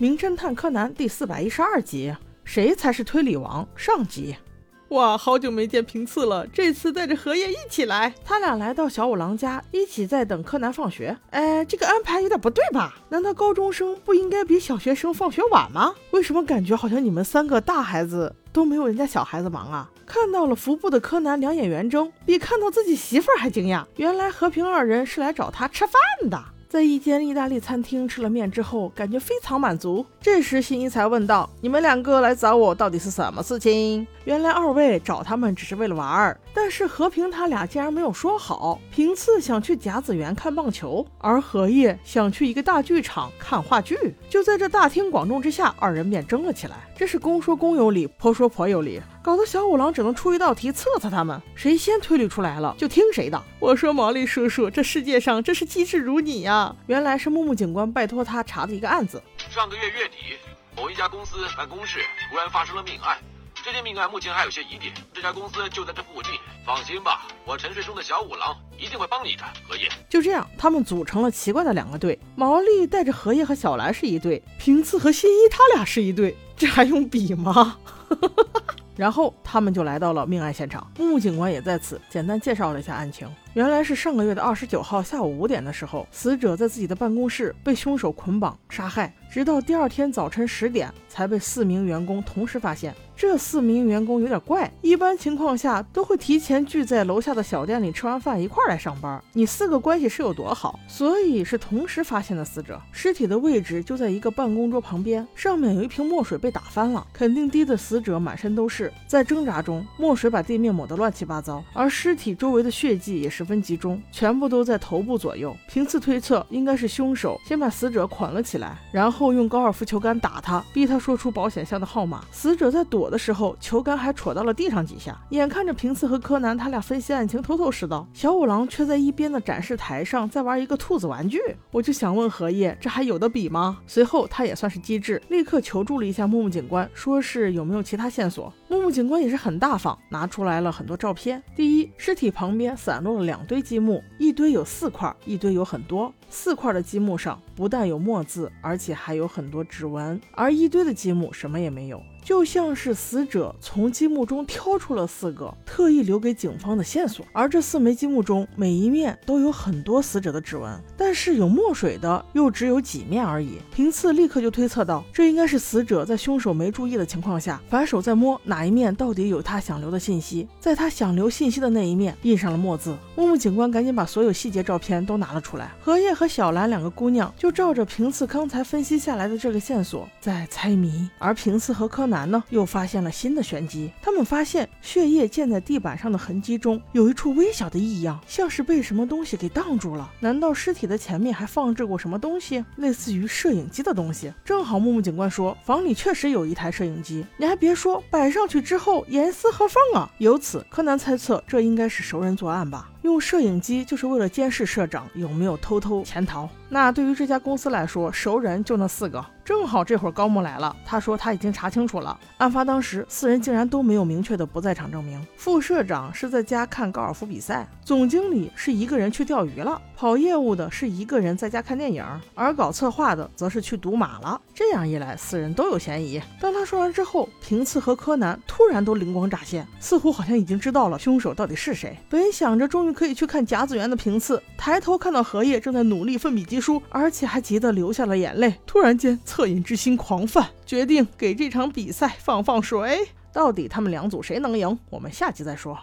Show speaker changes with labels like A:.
A: 名侦探柯南》第四百一十二集，谁才是推理王？上集。
B: 哇，好久没见平次了，这次带着荷叶一起来。
A: 他俩来到小五郎家，一起在等柯南放学。哎，这个安排有点不对吧？难道高中生不应该比小学生放学晚吗？为什么感觉好像你们三个大孩子都没有人家小孩子忙啊？看到了服部的柯南，两眼圆睁，比看到自己媳妇儿还惊讶。原来和平二人是来找他吃饭的。在一间意大利餐厅吃了面之后，感觉非常满足。这时，新一才问道：“你们两个来找我，到底是什么事情？”原来二位找他们只是为了玩儿，但是和平他俩竟然没有说好。平次想去甲子园看棒球，而荷叶想去一个大剧场看话剧。就在这大庭广众之下，二人便争了起来。这是公说公有理，婆说婆有理，搞得小五郎只能出一道题测测他们，谁先推理出来了就听谁的。
B: 我说毛利叔叔，这世界上真是机智如你呀！
A: 原来是木木警官拜托他查的一个案子。
C: 上个月月底，某一家公司办公室突然发生了命案。这件命案目前还有些疑点，这家公司就在这附近。放心吧，我沉睡中的小五郎一定会帮你的。荷叶，
A: 就这样，他们组成了奇怪的两个队。毛利带着荷叶和小兰是一队，平次和新一他俩是一队，这还用比吗？然后他们就来到了命案现场，木木警官也在此简单介绍了一下案情。原来是上个月的二十九号下午五点的时候，死者在自己的办公室被凶手捆绑杀害，直到第二天早晨十点才被四名员工同时发现。这四名员工有点怪，一般情况下都会提前聚在楼下的小店里吃完饭一块来上班。你四个关系是有多好？所以是同时发现的死者，尸体的位置就在一个办公桌旁边，上面有一瓶墨水被打翻了，肯定滴的死者满身都是。在挣扎中，墨水把地面抹得乱七八糟，而尸体周围的血迹也十分集中，全部都在头部左右。凭次推测，应该是凶手先把死者捆了起来，然后用高尔夫球杆打他，逼他说出保险箱的号码。死者在躲的时候，球杆还戳到了地上几下。眼看着平次和柯南他俩分析案情，头头是道，小五郎却在一边的展示台上在玩一个兔子玩具。我就想问荷叶，这还有的比吗？随后他也算是机智，立刻求助了一下木木警官，说是有没有其他线索。木木警官也是很大方，拿出来了很多照片。第一，尸体旁边散落了两堆积木，一堆有四块，一堆有很多。四块的积木上不但有墨字，而且还有很多指纹，而一堆的积木什么也没有。就像是死者从积木中挑出了四个，特意留给警方的线索。而这四枚积木中，每一面都有很多死者的指纹，但是有墨水的又只有几面而已。平次立刻就推测到，这应该是死者在凶手没注意的情况下，反手在摸哪一面到底有他想留的信息，在他想留信息的那一面印上了墨字。木木警官赶紧把所有细节照片都拿了出来。荷叶和小兰两个姑娘就照着平次刚才分析下来的这个线索在猜谜，而平次和柯。南呢，又发现了新的玄机。他们发现血液溅在地板上的痕迹中，有一处微小的异样，像是被什么东西给挡住了。难道尸体的前面还放置过什么东西，类似于摄影机的东西？正好木木警官说，房里确实有一台摄影机。你还别说，摆上去之后严丝合缝啊。由此，柯南猜测这应该是熟人作案吧。用摄影机就是为了监视社长有没有偷偷潜逃。那对于这家公司来说，熟人就那四个。正好这会儿高木来了，他说他已经查清楚了，案发当时四人竟然都没有明确的不在场证明。副社长是在家看高尔夫比赛，总经理是一个人去钓鱼了，跑业务的是一个人在家看电影，而搞策划的则是去赌马了。这样一来，四人都有嫌疑。当他说完之后，平次和柯南突然都灵光乍现，似乎好像已经知道了凶手到底是谁。本想着终于可以去看甲子园的评次，抬头看到荷叶正在努力奋笔疾书，而且还急得流下了眼泪。突然间，恻隐之心狂泛，决定给这场比赛放放水。到底他们两组谁能赢？我们下集再说。